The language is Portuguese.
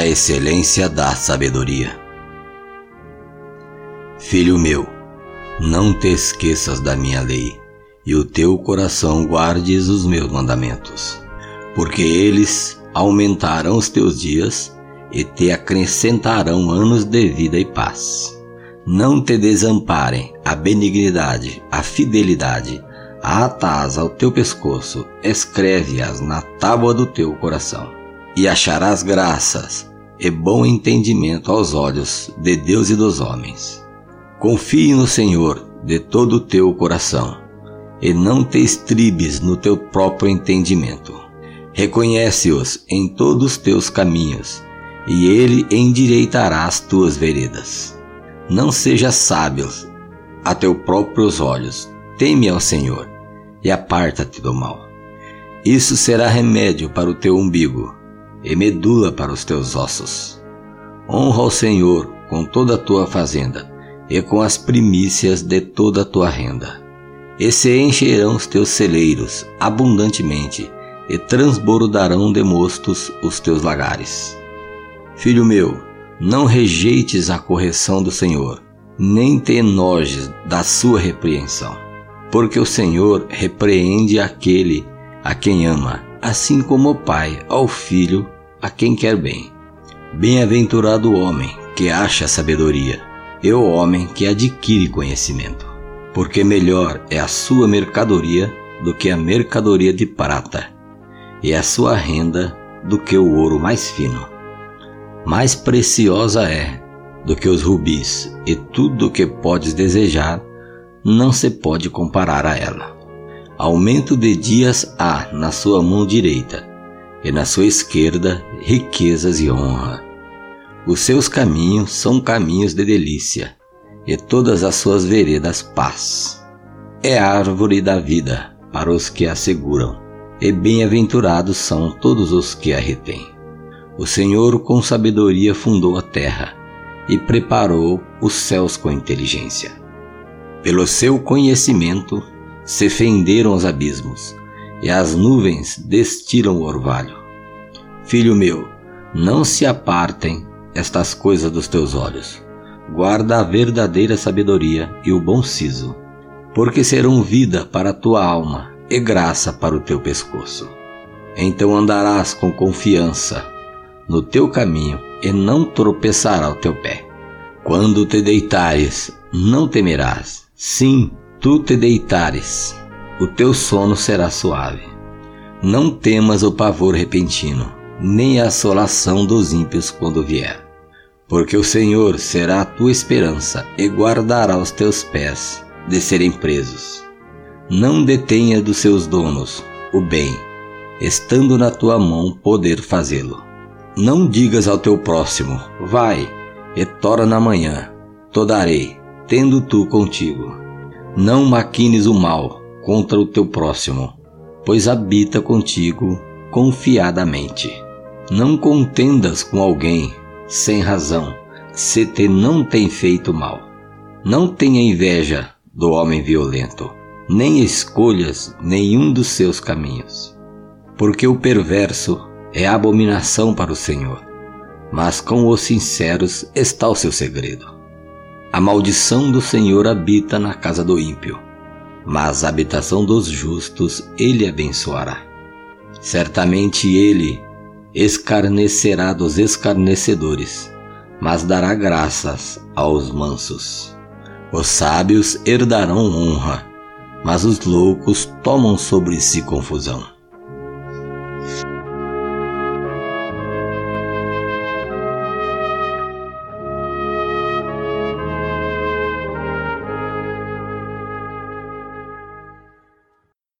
a excelência da sabedoria. Filho meu, não te esqueças da minha lei, e o teu coração guardes os meus mandamentos, porque eles aumentarão os teus dias e te acrescentarão anos de vida e paz. Não te desamparem a benignidade, a fidelidade, atás ao teu pescoço, escreve-as na tábua do teu coração e acharás graças e bom entendimento aos olhos de Deus e dos homens. Confie no Senhor de todo o teu coração e não te estribes no teu próprio entendimento. Reconhece-os em todos os teus caminhos e ele endireitará as tuas veredas. Não sejas sábio a teus próprios olhos, teme ao Senhor e aparta-te do mal. Isso será remédio para o teu umbigo e medula para os teus ossos. Honra o Senhor com toda a tua fazenda e com as primícias de toda a tua renda. E se encherão os teus celeiros abundantemente, e transbordarão de mostos os teus lagares. Filho meu, não rejeites a correção do Senhor, nem te enojes da sua repreensão, porque o Senhor repreende aquele a quem ama assim como o Pai ao Filho, a quem quer bem. Bem-aventurado o homem que acha sabedoria, e o homem que adquire conhecimento, porque melhor é a sua mercadoria do que a mercadoria de prata, e a sua renda do que o ouro mais fino. Mais preciosa é do que os rubis, e tudo o que podes desejar não se pode comparar a ela. Aumento de dias há na sua mão direita, e na sua esquerda riquezas e honra. Os seus caminhos são caminhos de delícia, e todas as suas veredas paz. É árvore da vida para os que a seguram, e bem-aventurados são todos os que a retêm. O Senhor com sabedoria fundou a terra, e preparou os céus com inteligência. Pelo seu conhecimento, se fenderam os abismos, e as nuvens destilam o orvalho. Filho meu, não se apartem estas coisas dos teus olhos. Guarda a verdadeira sabedoria e o bom siso, porque serão vida para a tua alma e graça para o teu pescoço. Então andarás com confiança no teu caminho e não tropeçará o teu pé. Quando te deitares, não temerás. Sim, tu te deitares, o teu sono será suave. Não temas o pavor repentino, nem a assolação dos ímpios quando vier. Porque o Senhor será a tua esperança e guardará os teus pés de serem presos. Não detenha dos seus donos o bem, estando na tua mão poder fazê-lo. Não digas ao teu próximo, vai, e torna amanhã, to darei, tendo tu contigo. Não maquines o mal contra o teu próximo, pois habita contigo confiadamente. Não contendas com alguém sem razão, se te não tem feito mal. Não tenha inveja do homem violento, nem escolhas nenhum dos seus caminhos, porque o perverso é abominação para o Senhor, mas com os sinceros está o seu segredo. A maldição do Senhor habita na casa do ímpio, mas a habitação dos justos ele abençoará. Certamente ele escarnecerá dos escarnecedores, mas dará graças aos mansos. Os sábios herdarão honra, mas os loucos tomam sobre si confusão.